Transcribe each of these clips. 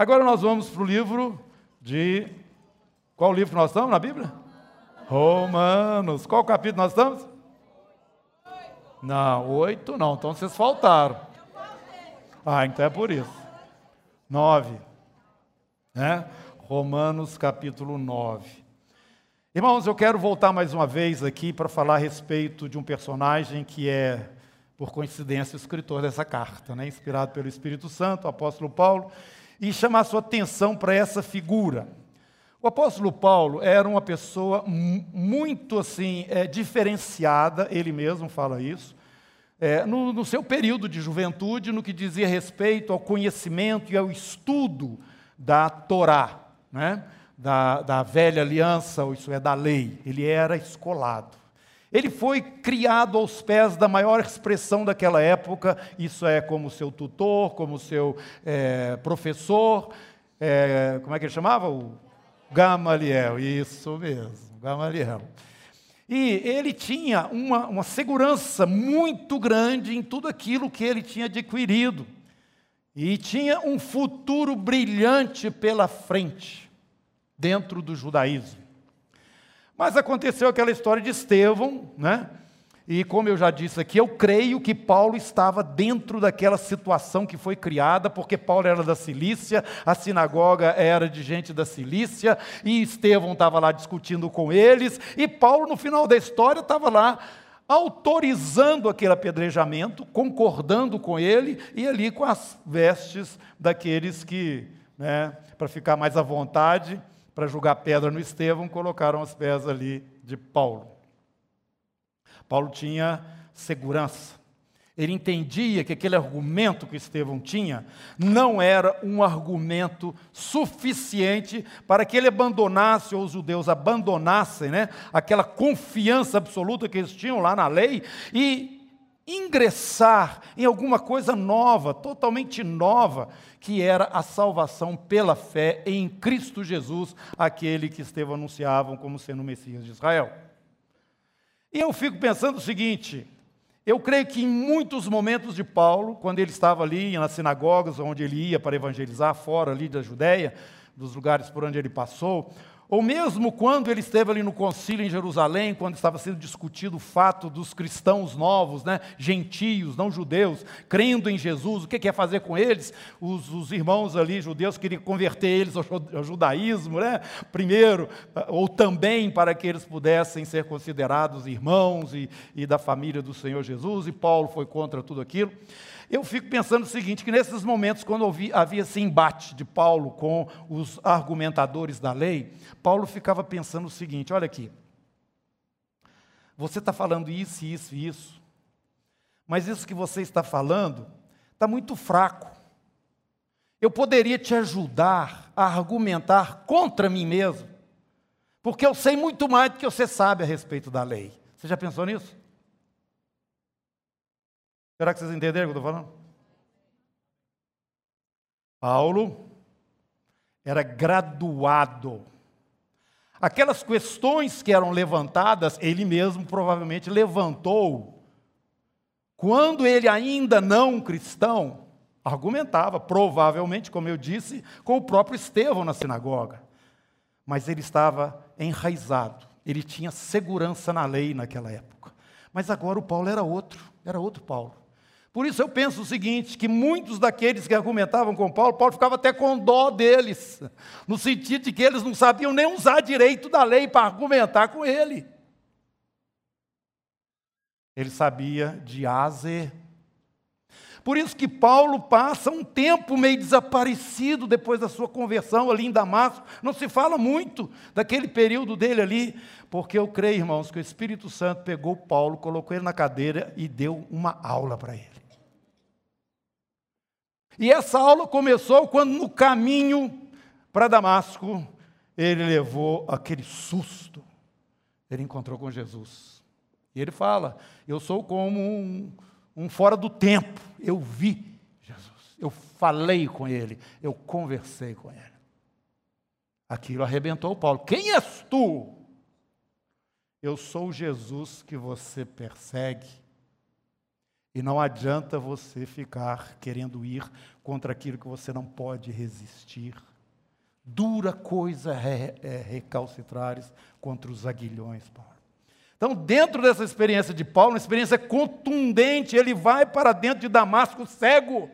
Agora nós vamos para o livro de. Qual livro nós estamos na Bíblia? Romanos. Qual capítulo nós estamos? Não, oito não, então vocês faltaram. Ah, então é por isso. Nove. Né? Romanos capítulo 9. Irmãos, eu quero voltar mais uma vez aqui para falar a respeito de um personagem que é, por coincidência, o escritor dessa carta, né? inspirado pelo Espírito Santo, o apóstolo Paulo, e chamar sua atenção para essa figura. O apóstolo Paulo era uma pessoa muito assim é, diferenciada, ele mesmo fala isso, é, no, no seu período de juventude, no que dizia respeito ao conhecimento e ao estudo da Torá, né? da, da velha aliança, ou isso é, da lei. Ele era escolado. Ele foi criado aos pés da maior expressão daquela época, isso é, como seu tutor, como seu é, professor, é, como é que ele chamava? O Gamaliel, isso mesmo, Gamaliel. E ele tinha uma, uma segurança muito grande em tudo aquilo que ele tinha adquirido. E tinha um futuro brilhante pela frente, dentro do judaísmo. Mas aconteceu aquela história de Estevão, né? E como eu já disse aqui, eu creio que Paulo estava dentro daquela situação que foi criada, porque Paulo era da Cilícia, a sinagoga era de gente da Cilícia, e Estevão estava lá discutindo com eles, e Paulo, no final da história, estava lá autorizando aquele apedrejamento, concordando com ele, e ali com as vestes daqueles que, né, para ficar mais à vontade, para jogar pedra no Estevão, colocaram os pés ali de Paulo. Paulo tinha segurança. Ele entendia que aquele argumento que Estevão tinha não era um argumento suficiente para que ele abandonasse, ou os judeus abandonassem, né, aquela confiança absoluta que eles tinham lá na lei e ingressar em alguma coisa nova, totalmente nova, que era a salvação pela fé em Cristo Jesus, aquele que Estevão anunciavam como sendo o Messias de Israel. E eu fico pensando o seguinte: eu creio que em muitos momentos de Paulo, quando ele estava ali nas sinagogas, onde ele ia para evangelizar, fora ali da Judéia, dos lugares por onde ele passou, ou mesmo quando ele esteve ali no concílio em Jerusalém, quando estava sendo discutido o fato dos cristãos novos, né, gentios, não judeus, crendo em Jesus, o que quer fazer com eles? Os, os irmãos ali, judeus, queriam converter eles ao, ao judaísmo, né, primeiro, ou também para que eles pudessem ser considerados irmãos e, e da família do Senhor Jesus, e Paulo foi contra tudo aquilo. Eu fico pensando o seguinte: que nesses momentos, quando havia esse embate de Paulo com os argumentadores da lei, Paulo ficava pensando o seguinte: olha aqui, você está falando isso, isso e isso, mas isso que você está falando está muito fraco. Eu poderia te ajudar a argumentar contra mim mesmo, porque eu sei muito mais do que você sabe a respeito da lei. Você já pensou nisso? Será que vocês entenderam o que eu estou falando? Paulo era graduado. Aquelas questões que eram levantadas, ele mesmo provavelmente levantou. Quando ele ainda não cristão, argumentava, provavelmente, como eu disse, com o próprio Estevão na sinagoga. Mas ele estava enraizado, ele tinha segurança na lei naquela época. Mas agora o Paulo era outro, era outro Paulo. Por isso eu penso o seguinte: que muitos daqueles que argumentavam com Paulo, Paulo ficava até com dó deles, no sentido de que eles não sabiam nem usar direito da lei para argumentar com ele. Ele sabia de aze. Por isso que Paulo passa um tempo meio desaparecido depois da sua conversão ali em Damasco. Não se fala muito daquele período dele ali, porque eu creio, irmãos, que o Espírito Santo pegou Paulo, colocou ele na cadeira e deu uma aula para ele. E essa aula começou quando, no caminho para Damasco, ele levou aquele susto. Ele encontrou com Jesus. E ele fala: Eu sou como um, um fora do tempo. Eu vi Jesus. Eu falei com ele. Eu conversei com ele. Aquilo arrebentou Paulo. Quem és tu? Eu sou Jesus que você persegue. E não adianta você ficar querendo ir contra aquilo que você não pode resistir. Dura coisa é, é recalcitrares contra os aguilhões, Paulo. Então, dentro dessa experiência de Paulo, uma experiência contundente, ele vai para dentro de Damasco cego.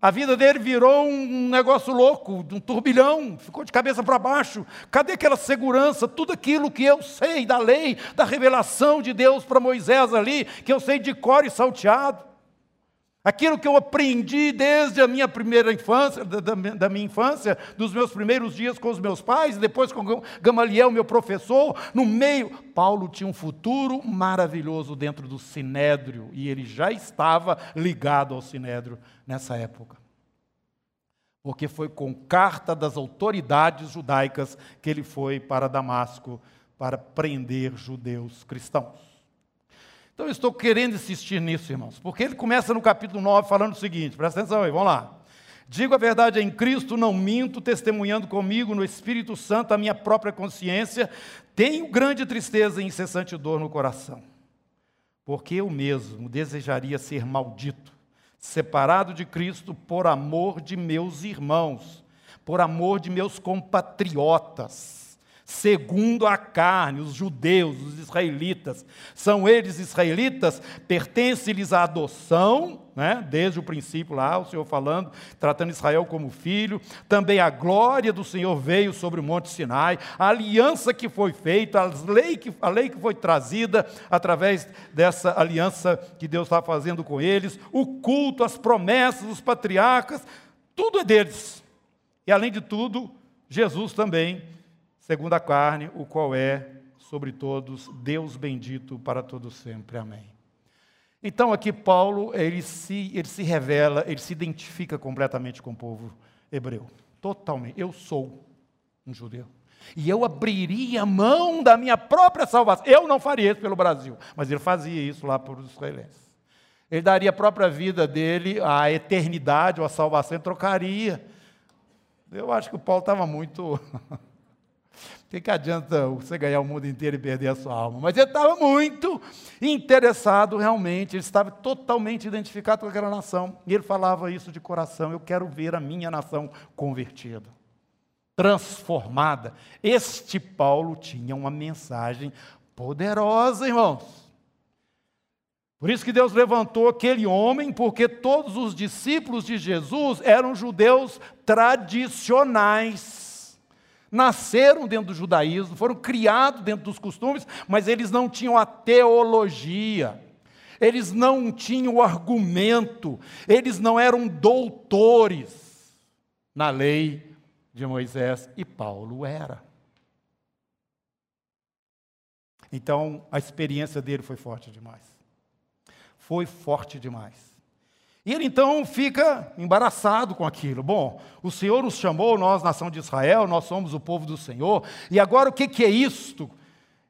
A vida dele virou um negócio louco, um turbilhão, ficou de cabeça para baixo. Cadê aquela segurança, tudo aquilo que eu sei da lei, da revelação de Deus para Moisés ali, que eu sei de cor e salteado? Aquilo que eu aprendi desde a minha primeira infância, da, da, minha infância, dos meus primeiros dias com os meus pais, depois com Gamaliel, meu professor, no meio. Paulo tinha um futuro maravilhoso dentro do sinédrio, e ele já estava ligado ao sinédrio nessa época. Porque foi com carta das autoridades judaicas que ele foi para Damasco para prender judeus cristãos. Então eu estou querendo insistir nisso, irmãos, porque ele começa no capítulo 9 falando o seguinte, presta atenção aí, vamos lá. Digo a verdade em Cristo, não minto, testemunhando comigo no Espírito Santo a minha própria consciência, tenho grande tristeza e incessante dor no coração, porque eu mesmo desejaria ser maldito, separado de Cristo por amor de meus irmãos, por amor de meus compatriotas segundo a carne, os judeus, os israelitas. São eles israelitas, pertence-lhes a adoção, né? desde o princípio lá, o Senhor falando, tratando Israel como filho. Também a glória do Senhor veio sobre o Monte Sinai, a aliança que foi feita, a lei que, a lei que foi trazida através dessa aliança que Deus está fazendo com eles, o culto, as promessas, os patriarcas, tudo é deles. E além de tudo, Jesus também segundo a carne, o qual é sobre todos Deus bendito para todos sempre. Amém. Então aqui Paulo, ele se, ele se revela, ele se identifica completamente com o povo hebreu. Totalmente. Eu sou um judeu. E eu abriria mão da minha própria salvação. Eu não faria isso pelo Brasil, mas ele fazia isso lá para os israelenses. Ele daria a própria vida dele, a eternidade ou a salvação, trocaria. Eu acho que o Paulo estava muito O que, que adianta você ganhar o mundo inteiro e perder a sua alma? Mas ele estava muito interessado realmente, ele estava totalmente identificado com aquela nação. E ele falava isso de coração: eu quero ver a minha nação convertida, transformada. Este Paulo tinha uma mensagem poderosa, irmãos. Por isso que Deus levantou aquele homem, porque todos os discípulos de Jesus eram judeus tradicionais nasceram dentro do judaísmo, foram criados dentro dos costumes, mas eles não tinham a teologia, eles não tinham o argumento, eles não eram doutores na lei de Moisés, e Paulo era. Então, a experiência dele foi forte demais. Foi forte demais. E ele então fica embaraçado com aquilo. Bom, o Senhor nos chamou, nós, nação de Israel, nós somos o povo do Senhor, e agora o que, que é isto?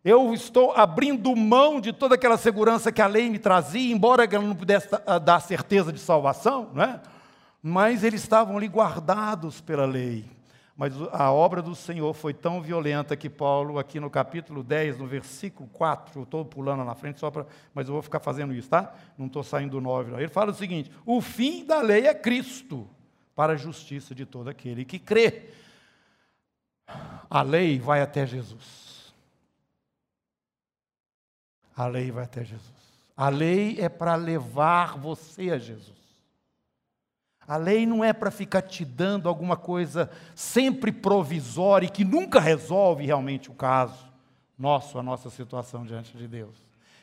Eu estou abrindo mão de toda aquela segurança que a lei me trazia, embora ela não pudesse dar certeza de salvação, não é? mas eles estavam ali guardados pela lei. Mas a obra do Senhor foi tão violenta que Paulo, aqui no capítulo 10, no versículo 4, eu estou pulando na frente só para. Mas eu vou ficar fazendo isso, tá? Não estou saindo do 9. Não. Ele fala o seguinte: o fim da lei é Cristo, para a justiça de todo aquele que crê. A lei vai até Jesus. A lei vai até Jesus. A lei é para levar você a Jesus. A lei não é para ficar te dando alguma coisa sempre provisória e que nunca resolve realmente o caso nosso, a nossa situação diante de Deus.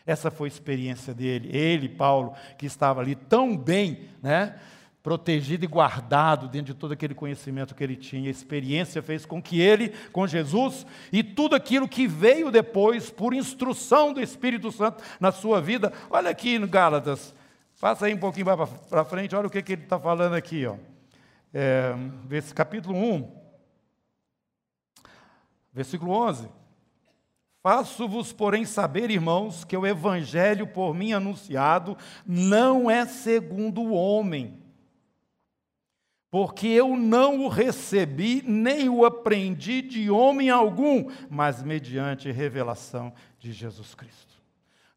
Essa foi a experiência dele, ele, Paulo, que estava ali tão bem, né, protegido e guardado dentro de todo aquele conhecimento que ele tinha. A experiência fez com que ele, com Jesus e tudo aquilo que veio depois por instrução do Espírito Santo na sua vida. Olha aqui no Gálatas, Passa aí um pouquinho para frente, olha o que, que ele está falando aqui. Ó. É, capítulo 1, versículo 11. Faço-vos, porém, saber, irmãos, que o evangelho por mim anunciado não é segundo o homem, porque eu não o recebi nem o aprendi de homem algum, mas mediante revelação de Jesus Cristo.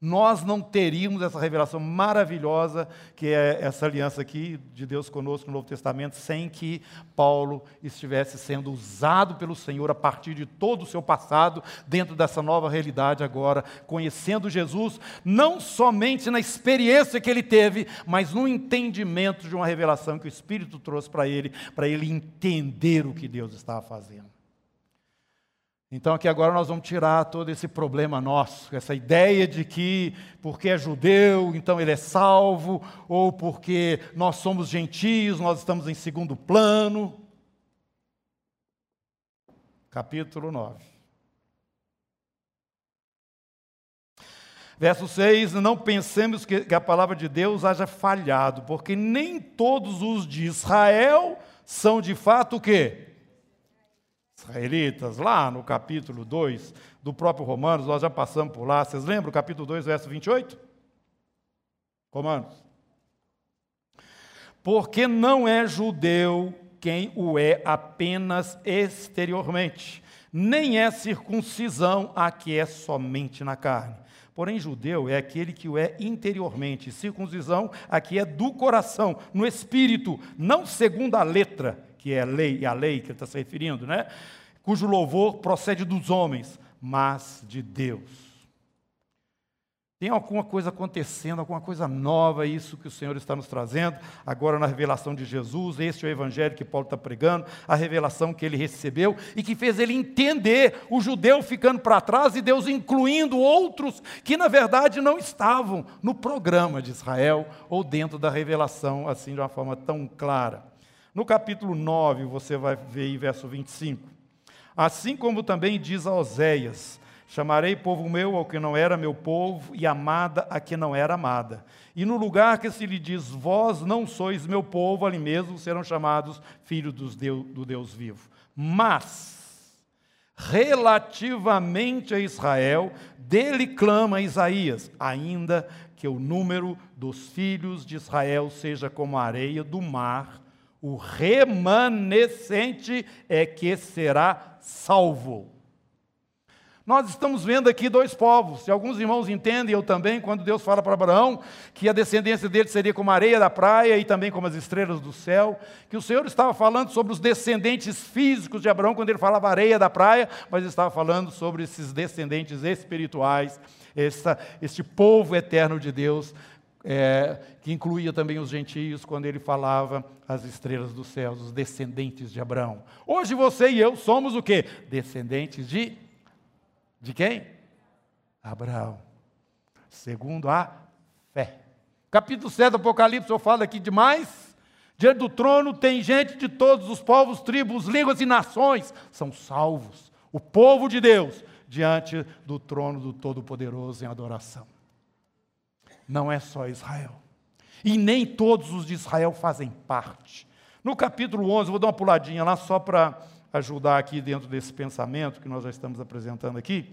Nós não teríamos essa revelação maravilhosa que é essa aliança aqui de Deus conosco no Novo Testamento, sem que Paulo estivesse sendo usado pelo Senhor a partir de todo o seu passado, dentro dessa nova realidade agora, conhecendo Jesus, não somente na experiência que ele teve, mas no entendimento de uma revelação que o Espírito trouxe para ele, para ele entender o que Deus estava fazendo. Então, aqui agora nós vamos tirar todo esse problema nosso, essa ideia de que porque é judeu, então ele é salvo, ou porque nós somos gentios, nós estamos em segundo plano. Capítulo 9. Verso 6: Não pensemos que a palavra de Deus haja falhado, porque nem todos os de Israel são de fato o quê? Israelitas, lá no capítulo 2 do próprio Romanos, nós já passamos por lá. Vocês lembram? Capítulo 2, verso 28? Romanos. Porque não é judeu quem o é apenas exteriormente, nem é circuncisão a que é somente na carne. Porém, judeu é aquele que o é interiormente, circuncisão a que é do coração, no espírito, não segundo a letra, que é a lei, e a lei que ele está se referindo, né? Cujo louvor procede dos homens, mas de Deus. Tem alguma coisa acontecendo, alguma coisa nova, isso que o Senhor está nos trazendo, agora na revelação de Jesus, este é o evangelho que Paulo está pregando, a revelação que ele recebeu e que fez ele entender o judeu ficando para trás e Deus incluindo outros que na verdade não estavam no programa de Israel ou dentro da revelação assim de uma forma tão clara. No capítulo 9, você vai ver em verso 25. Assim como também diz a Oséias: Chamarei povo meu ao que não era meu povo, e amada a que não era amada. E no lugar que se lhe diz, vós não sois meu povo, ali mesmo serão chamados filhos do Deus vivo. Mas, relativamente a Israel, dele clama Isaías, ainda que o número dos filhos de Israel seja como a areia do mar, o remanescente é que será salvo. Nós estamos vendo aqui dois povos. Se alguns irmãos entendem, eu também, quando Deus fala para Abraão que a descendência dele seria como a areia da praia e também como as estrelas do céu, que o Senhor estava falando sobre os descendentes físicos de Abraão quando ele falava areia da praia, mas estava falando sobre esses descendentes espirituais, essa, este povo eterno de Deus é, que incluía também os gentios, quando ele falava as estrelas dos céus, os descendentes de Abraão. Hoje você e eu somos o quê? Descendentes de de quem? Abraão. Segundo a fé. Capítulo 7 do Apocalipse, eu falo aqui demais. Diante do trono tem gente de todos os povos, tribos, línguas e nações. São salvos. O povo de Deus diante do trono do Todo-Poderoso em adoração não é só Israel. E nem todos os de Israel fazem parte. No capítulo 11, vou dar uma puladinha lá só para ajudar aqui dentro desse pensamento que nós já estamos apresentando aqui.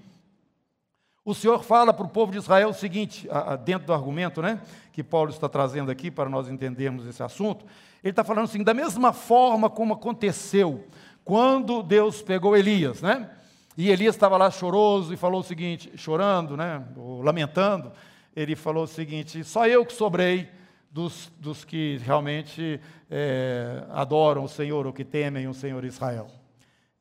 O Senhor fala para o povo de Israel o seguinte, dentro do argumento né, que Paulo está trazendo aqui para nós entendermos esse assunto. Ele está falando assim, da mesma forma como aconteceu quando Deus pegou Elias, né? E Elias estava lá choroso e falou o seguinte, chorando, né, lamentando, ele falou o seguinte: só eu que sobrei dos, dos que realmente é, adoram o Senhor ou que temem o Senhor Israel.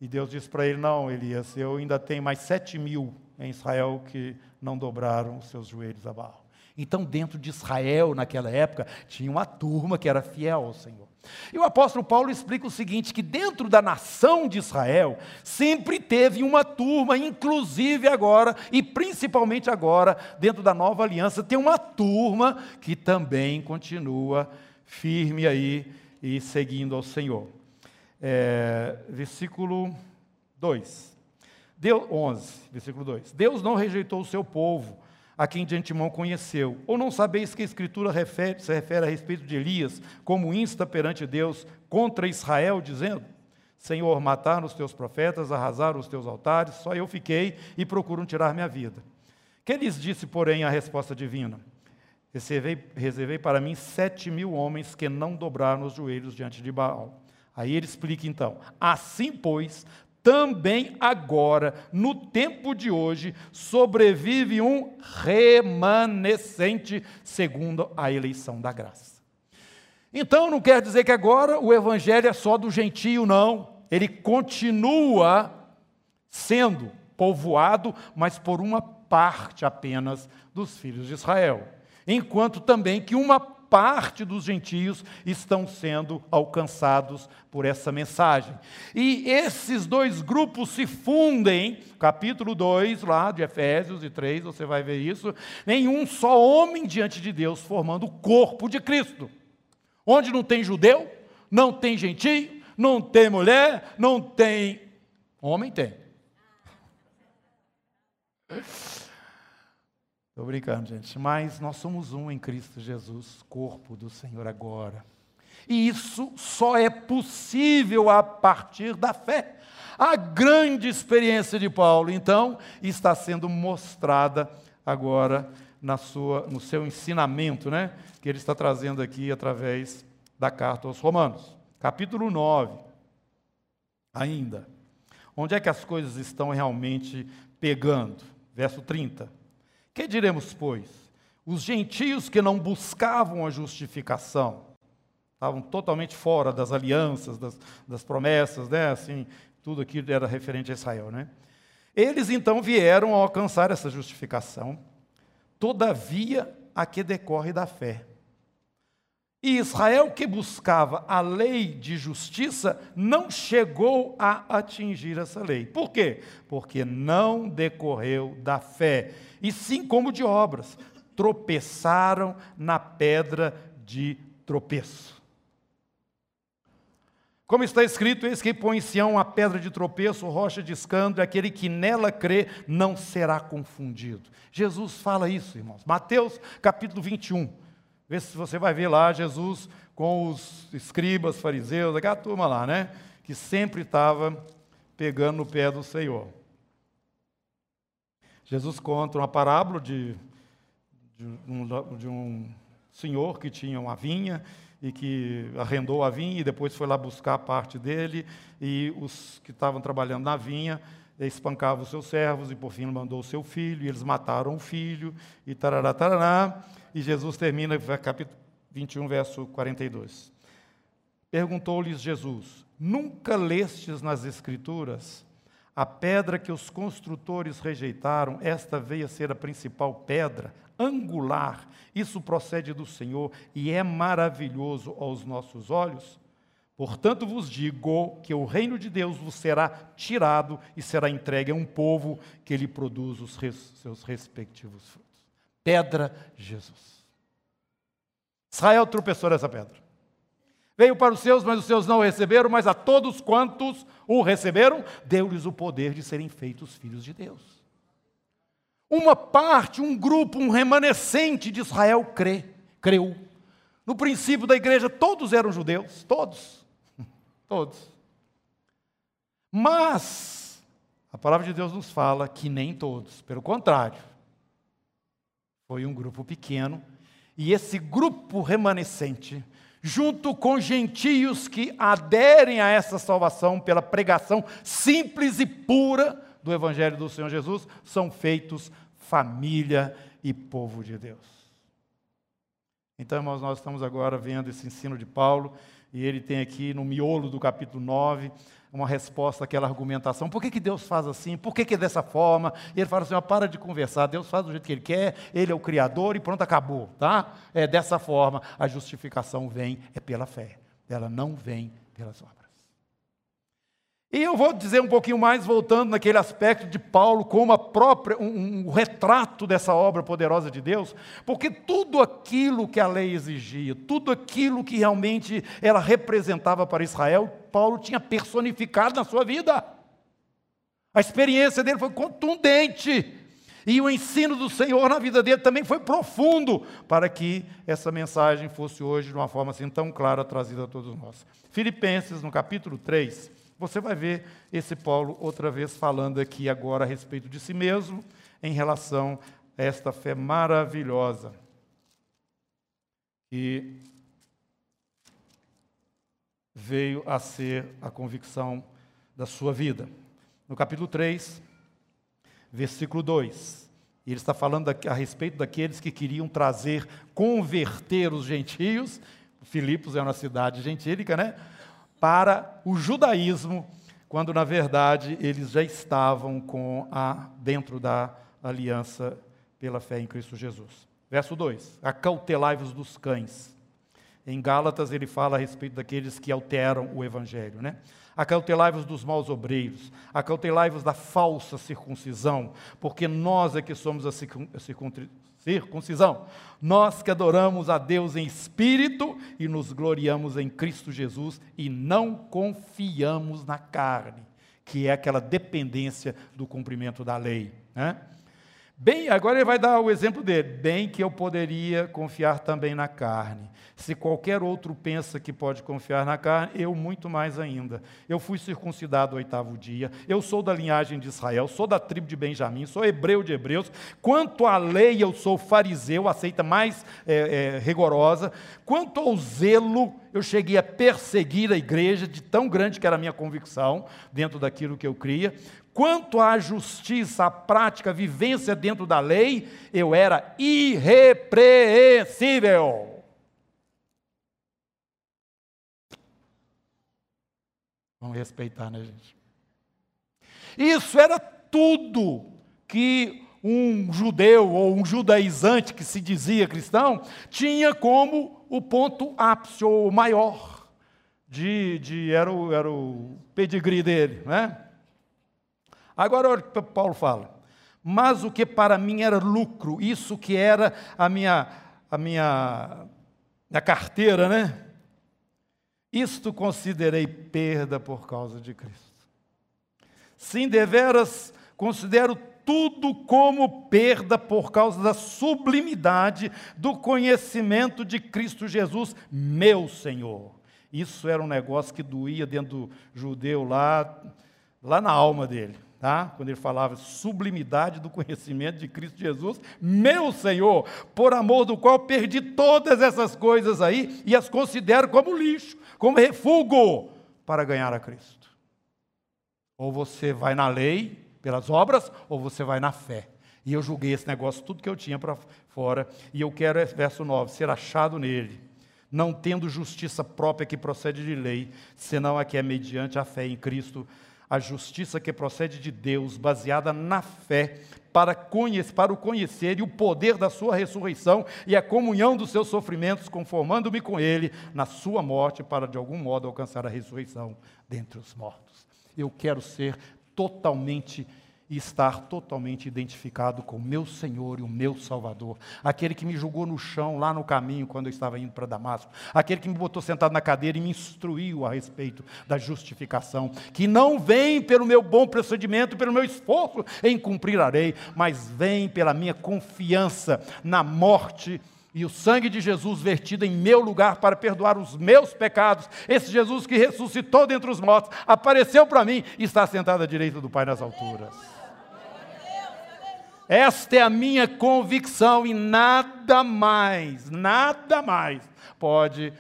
E Deus disse para ele: Não, Elias, eu ainda tenho mais sete mil em Israel que não dobraram os seus joelhos a Baal. Então, dentro de Israel, naquela época, tinha uma turma que era fiel ao Senhor. E o apóstolo Paulo explica o seguinte: que dentro da nação de Israel sempre teve uma turma, inclusive agora, e principalmente agora, dentro da nova aliança, tem uma turma que também continua firme aí e seguindo ao Senhor. É, versículo 2. Deus, 11, versículo 2. Deus não rejeitou o seu povo a quem de antemão conheceu. Ou não sabeis que a Escritura refere, se refere a respeito de Elias, como insta perante Deus contra Israel, dizendo: Senhor, mataram os teus profetas, arrasaram os teus altares, só eu fiquei e procuram tirar minha vida. Que lhes disse, porém, a resposta divina? Reservei, reservei para mim sete mil homens que não dobraram os joelhos diante de Baal. Aí ele explica então: Assim, pois, também agora, no tempo de hoje, sobrevive um remanescente segundo a eleição da graça. Então não quer dizer que agora o evangelho é só do gentio, não. Ele continua sendo povoado, mas por uma parte apenas dos filhos de Israel. Enquanto também que uma parte dos gentios estão sendo alcançados por essa mensagem. E esses dois grupos se fundem, capítulo 2, lá de Efésios e 3, você vai ver isso, nenhum só homem diante de Deus, formando o corpo de Cristo. Onde não tem judeu, não tem gentio, não tem mulher, não tem. Homem tem. Estou brincando, gente, mas nós somos um em Cristo Jesus, corpo do Senhor agora. E isso só é possível a partir da fé. A grande experiência de Paulo, então, está sendo mostrada agora na sua, no seu ensinamento, né? Que ele está trazendo aqui através da carta aos Romanos. Capítulo 9. Ainda. Onde é que as coisas estão realmente pegando? Verso 30. Que diremos, pois? Os gentios que não buscavam a justificação, estavam totalmente fora das alianças, das, das promessas, né? Assim, tudo aquilo era referente a Israel, né? Eles então vieram a alcançar essa justificação, todavia a que decorre da fé. E Israel, que buscava a lei de justiça, não chegou a atingir essa lei. Por quê? Porque não decorreu da fé, e sim como de obras. Tropeçaram na pedra de tropeço. Como está escrito, eis que põe em Sião a pedra de tropeço, rocha de escândalo, aquele que nela crê não será confundido. Jesus fala isso, irmãos. Mateus capítulo 21. Você vai ver lá Jesus com os escribas, fariseus, aquela turma lá, né? Que sempre estava pegando no pé do Senhor. Jesus conta uma parábola de, de, um, de um senhor que tinha uma vinha e que arrendou a vinha e depois foi lá buscar a parte dele, e os que estavam trabalhando na vinha espancavam os seus servos, e por fim mandou o seu filho, e eles mataram o filho, e tarará, tarará. E Jesus termina, capítulo 21, verso 42. Perguntou-lhes Jesus: Nunca lestes nas Escrituras a pedra que os construtores rejeitaram, esta veio a ser a principal pedra, angular. Isso procede do Senhor e é maravilhoso aos nossos olhos. Portanto, vos digo que o reino de Deus vos será tirado e será entregue a um povo que lhe produz os seus respectivos frutos pedra Jesus. Israel tropeçou nessa pedra. Veio para os seus, mas os seus não o receberam, mas a todos quantos o receberam, deu-lhes o poder de serem feitos filhos de Deus. Uma parte, um grupo, um remanescente de Israel crê, creu. No princípio da igreja, todos eram judeus, todos. Todos. Mas, a palavra de Deus nos fala que nem todos, pelo contrário, foi um grupo pequeno, e esse grupo remanescente, junto com gentios que aderem a essa salvação pela pregação simples e pura do Evangelho do Senhor Jesus, são feitos família e povo de Deus. Então, irmãos, nós estamos agora vendo esse ensino de Paulo, e ele tem aqui no miolo do capítulo 9 uma resposta àquela argumentação. Por que, que Deus faz assim? Por que, que é dessa forma? E ele fala assim: ó, para de conversar, Deus faz do jeito que Ele quer, Ele é o Criador e pronto, acabou. Tá? É dessa forma, a justificação vem, é pela fé. Ela não vem pelas obras. E eu vou dizer um pouquinho mais, voltando naquele aspecto de Paulo, como própria, um, um, retrato dessa obra poderosa de Deus, porque tudo aquilo que a lei exigia, tudo aquilo que realmente ela representava para Israel, Paulo tinha personificado na sua vida. A experiência dele foi contundente. E o ensino do Senhor na vida dele também foi profundo, para que essa mensagem fosse hoje, de uma forma assim tão clara, trazida a todos nós. Filipenses, no capítulo 3, você vai ver esse Paulo outra vez falando aqui agora a respeito de si mesmo, em relação a esta fé maravilhosa. que veio a ser a convicção da sua vida. no capítulo 3, versículo 2. Ele está falando a respeito daqueles que queriam trazer, converter os gentios, Filipos é uma cidade gentílica, né? Para o judaísmo, quando na verdade eles já estavam com a dentro da aliança pela fé em Cristo Jesus. Verso 2: Acautelai-vos dos cães. Em Gálatas ele fala a respeito daqueles que alteram o evangelho, né? Acautelai-vos dos maus obreiros, acautelai-vos da falsa circuncisão, porque nós é que somos a circuncisão. Nós que adoramos a Deus em espírito e nos gloriamos em Cristo Jesus e não confiamos na carne, que é aquela dependência do cumprimento da lei. Né? Bem, agora ele vai dar o exemplo dele. Bem que eu poderia confiar também na carne. Se qualquer outro pensa que pode confiar na carne, eu muito mais ainda. Eu fui circuncidado o oitavo dia, eu sou da linhagem de Israel, sou da tribo de Benjamim, sou hebreu de hebreus. Quanto à lei, eu sou fariseu, aceita mais é, é, rigorosa. Quanto ao zelo, eu cheguei a perseguir a igreja, de tão grande que era a minha convicção, dentro daquilo que eu cria. Quanto à justiça, à prática, à vivência dentro da lei, eu era irrepreensível. Vamos respeitar, né, gente? Isso era tudo que um judeu ou um judaizante que se dizia cristão tinha como o ponto ápice ou maior de, de era, o, era o pedigree dele, né? Agora olha o que Paulo fala. Mas o que para mim era lucro, isso que era a minha, a minha, a carteira, né? Isto considerei perda por causa de Cristo. Sim, deveras considero tudo como perda por causa da sublimidade do conhecimento de Cristo Jesus, meu Senhor. Isso era um negócio que doía dentro do judeu lá, lá na alma dele tá? quando ele falava sublimidade do conhecimento de Cristo Jesus, meu Senhor, por amor do qual perdi todas essas coisas aí e as considero como lixo, como refúgio para ganhar a Cristo. Ou você vai na lei, pelas obras, ou você vai na fé. E eu julguei esse negócio, tudo que eu tinha para fora, e eu quero, verso 9, ser achado nele, não tendo justiça própria que procede de lei, senão a que é mediante a fé em Cristo a justiça que procede de Deus, baseada na fé, para, conhecer, para o conhecer e o poder da sua ressurreição e a comunhão dos seus sofrimentos, conformando-me com ele na sua morte, para de algum modo alcançar a ressurreição dentre os mortos. Eu quero ser totalmente e estar totalmente identificado com o meu Senhor e o meu Salvador, aquele que me julgou no chão lá no caminho quando eu estava indo para Damasco, aquele que me botou sentado na cadeira e me instruiu a respeito da justificação, que não vem pelo meu bom procedimento, pelo meu esforço em cumprir a lei, mas vem pela minha confiança na morte e o sangue de Jesus vertido em meu lugar para perdoar os meus pecados. Esse Jesus que ressuscitou dentre os mortos, apareceu para mim e está sentado à direita do Pai nas alturas. Esta é a minha convicção e nada mais, nada mais pode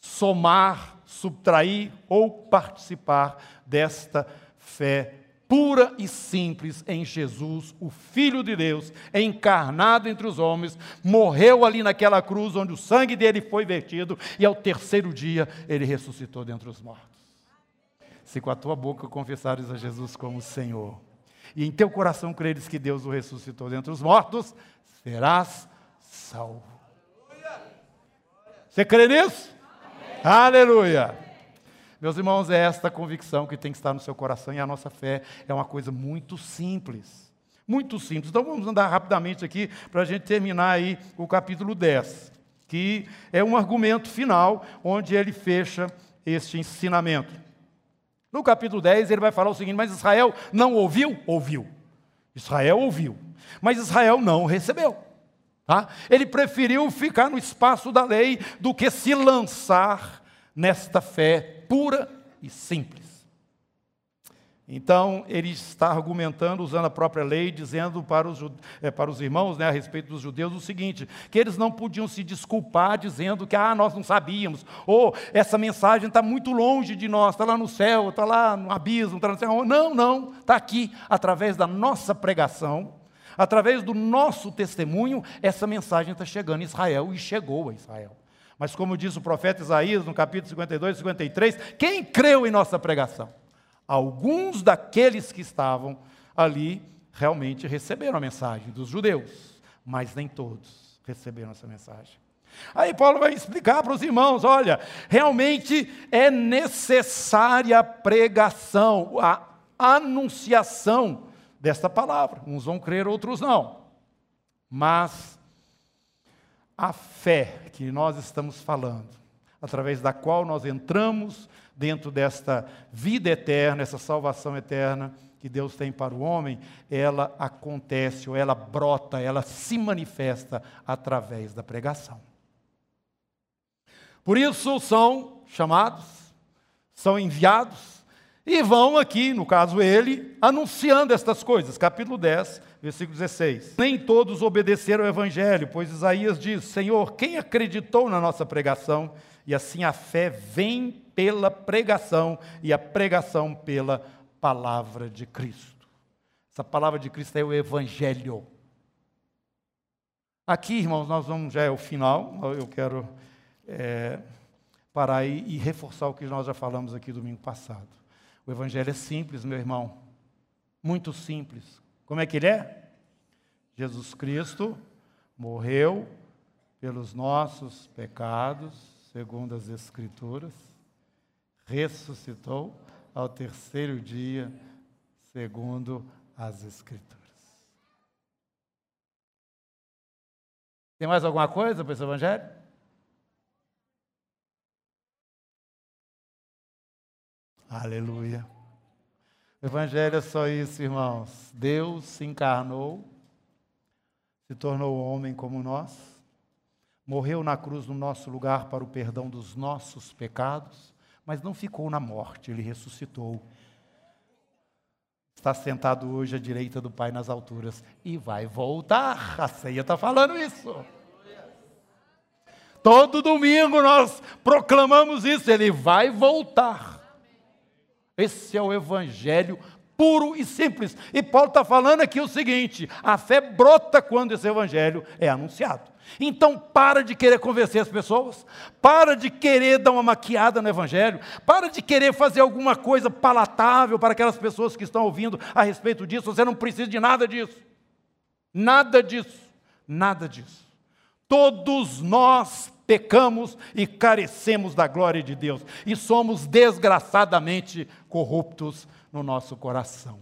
somar, subtrair ou participar desta fé pura e simples em Jesus, o Filho de Deus, encarnado entre os homens, morreu ali naquela cruz onde o sangue dele foi vertido e ao terceiro dia ele ressuscitou dentre os mortos. Se com a tua boca confessares a Jesus como Senhor e em teu coração creres que Deus o ressuscitou dentre os mortos, serás salvo. Você crê nisso? Aleluia! Meus irmãos, é esta convicção que tem que estar no seu coração e a nossa fé é uma coisa muito simples. Muito simples. Então vamos andar rapidamente aqui para a gente terminar aí o capítulo 10, que é um argumento final onde ele fecha este ensinamento. No capítulo 10, ele vai falar o seguinte: Mas Israel não ouviu? Ouviu. Israel ouviu. Mas Israel não recebeu. Tá? Ele preferiu ficar no espaço da lei do que se lançar nesta fé pura e simples. Então, ele está argumentando, usando a própria lei, dizendo para os, é, para os irmãos, né, a respeito dos judeus, o seguinte: que eles não podiam se desculpar dizendo que, ah, nós não sabíamos, ou essa mensagem está muito longe de nós, está lá no céu, está lá no abismo, está no céu. Não, não, está aqui, através da nossa pregação, através do nosso testemunho, essa mensagem está chegando em Israel e chegou a Israel. Mas, como diz o profeta Isaías, no capítulo 52 e 53, quem creu em nossa pregação? Alguns daqueles que estavam ali realmente receberam a mensagem dos judeus, mas nem todos receberam essa mensagem. Aí Paulo vai explicar para os irmãos: olha, realmente é necessária a pregação, a anunciação desta palavra. Uns vão crer, outros não. Mas a fé que nós estamos falando, através da qual nós entramos dentro desta vida eterna, essa salvação eterna que Deus tem para o homem, ela acontece, ou ela brota, ela se manifesta através da pregação. Por isso são chamados, são enviados e vão aqui, no caso ele, anunciando estas coisas. Capítulo 10, versículo 16. Nem todos obedeceram ao evangelho, pois Isaías diz: Senhor, quem acreditou na nossa pregação? E assim a fé vem pela pregação e a pregação pela palavra de Cristo. Essa palavra de Cristo é o Evangelho. Aqui, irmãos, nós vamos, já é o final, eu quero é, parar e, e reforçar o que nós já falamos aqui domingo passado. O Evangelho é simples, meu irmão, muito simples. Como é que ele é? Jesus Cristo morreu pelos nossos pecados, segundo as Escrituras, ressuscitou ao terceiro dia, segundo as Escrituras. Tem mais alguma coisa para esse Evangelho? Aleluia. O Evangelho é só isso, irmãos. Deus se encarnou, se tornou homem como nós, morreu na cruz no nosso lugar para o perdão dos nossos pecados mas não ficou na morte, ele ressuscitou. Está sentado hoje à direita do Pai nas alturas e vai voltar. A ceia está falando isso. Todo domingo nós proclamamos isso, ele vai voltar. Esse é o Evangelho puro e simples. E Paulo está falando aqui o seguinte: a fé brota quando esse Evangelho é anunciado. Então, para de querer convencer as pessoas, para de querer dar uma maquiada no Evangelho, para de querer fazer alguma coisa palatável para aquelas pessoas que estão ouvindo a respeito disso. Você não precisa de nada disso. Nada disso. Nada disso. Todos nós pecamos e carecemos da glória de Deus e somos desgraçadamente corruptos no nosso coração.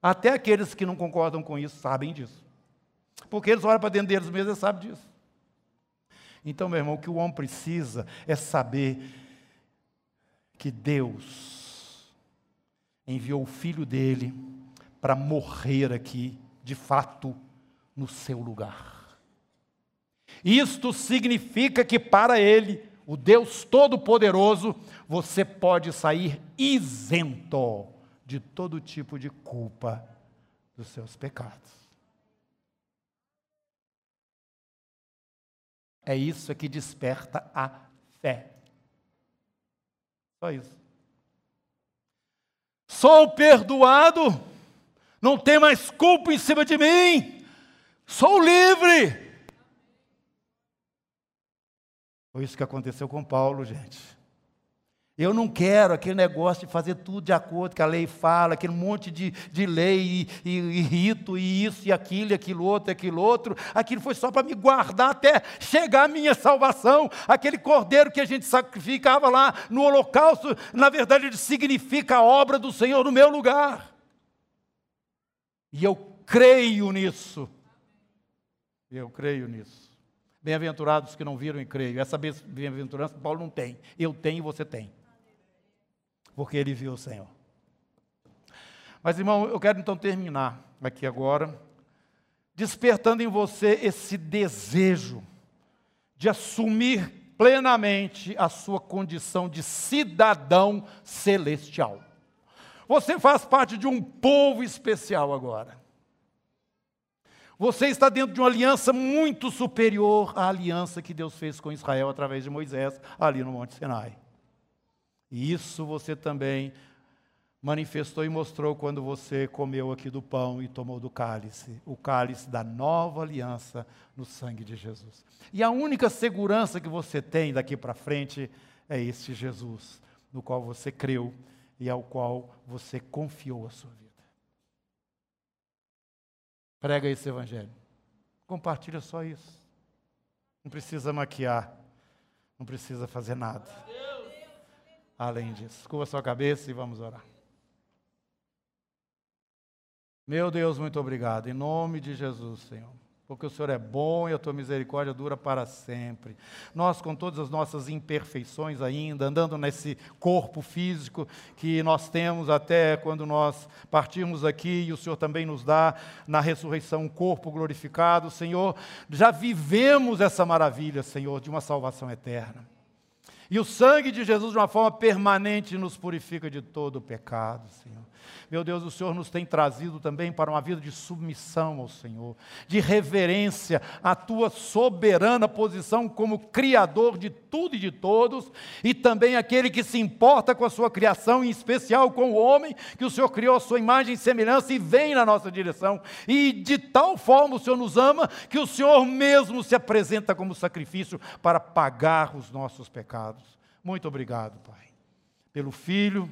Até aqueles que não concordam com isso sabem disso. Porque eles olham para dentro deles mesmos e sabem disso. Então, meu irmão, o que o homem precisa é saber que Deus enviou o filho dele para morrer aqui, de fato, no seu lugar. Isto significa que para ele, o Deus Todo-Poderoso, você pode sair isento de todo tipo de culpa dos seus pecados. É isso que desperta a fé. Só isso. Sou perdoado, não tem mais culpa em cima de mim, sou livre. Foi isso que aconteceu com Paulo, gente. Eu não quero aquele negócio de fazer tudo de acordo com a lei fala, aquele monte de, de lei e, e, e rito, e isso, e aquilo, e aquilo outro, e aquilo outro. Aquilo foi só para me guardar até chegar a minha salvação. Aquele cordeiro que a gente sacrificava lá no holocausto, na verdade, ele significa a obra do Senhor no meu lugar. E eu creio nisso. Eu creio nisso. Bem-aventurados que não viram e creio. Essa bem-aventurança Paulo não tem. Eu tenho e você tem porque ele viu o Senhor. Mas, irmão, eu quero então terminar aqui agora, despertando em você esse desejo de assumir plenamente a sua condição de cidadão celestial. Você faz parte de um povo especial agora. Você está dentro de uma aliança muito superior à aliança que Deus fez com Israel através de Moisés, ali no Monte Sinai. E isso você também manifestou e mostrou quando você comeu aqui do pão e tomou do cálice, o cálice da nova aliança no sangue de Jesus. E a única segurança que você tem daqui para frente é este Jesus, no qual você creu e ao qual você confiou a sua vida. Prega esse evangelho. Compartilha só isso. Não precisa maquiar. Não precisa fazer nada. Além disso. Curva sua cabeça e vamos orar. Meu Deus, muito obrigado. Em nome de Jesus, Senhor porque o Senhor é bom e a tua misericórdia dura para sempre. Nós, com todas as nossas imperfeições ainda, andando nesse corpo físico que nós temos até quando nós partirmos aqui, e o Senhor também nos dá na ressurreição um corpo glorificado, Senhor, já vivemos essa maravilha, Senhor, de uma salvação eterna. E o sangue de Jesus, de uma forma permanente, nos purifica de todo o pecado, Senhor. Meu Deus, o Senhor nos tem trazido também para uma vida de submissão ao Senhor, de reverência à tua soberana posição como Criador de tudo e de todos, e também aquele que se importa com a sua criação, em especial com o homem, que o Senhor criou a sua imagem e semelhança e vem na nossa direção. E de tal forma o Senhor nos ama que o Senhor mesmo se apresenta como sacrifício para pagar os nossos pecados. Muito obrigado, Pai, pelo Filho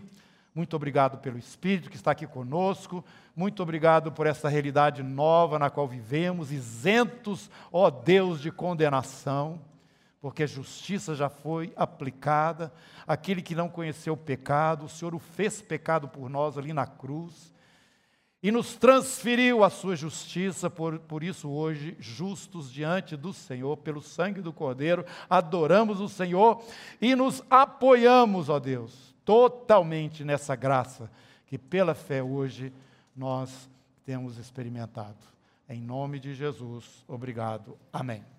muito obrigado pelo Espírito que está aqui conosco. Muito obrigado por essa realidade nova na qual vivemos, isentos, ó Deus, de condenação, porque a justiça já foi aplicada. Aquele que não conheceu o pecado, o Senhor o fez pecado por nós ali na cruz e nos transferiu a sua justiça, por, por isso hoje, justos diante do Senhor, pelo sangue do Cordeiro, adoramos o Senhor e nos apoiamos, ó Deus totalmente nessa graça que pela fé hoje nós temos experimentado. Em nome de Jesus, obrigado. Amém.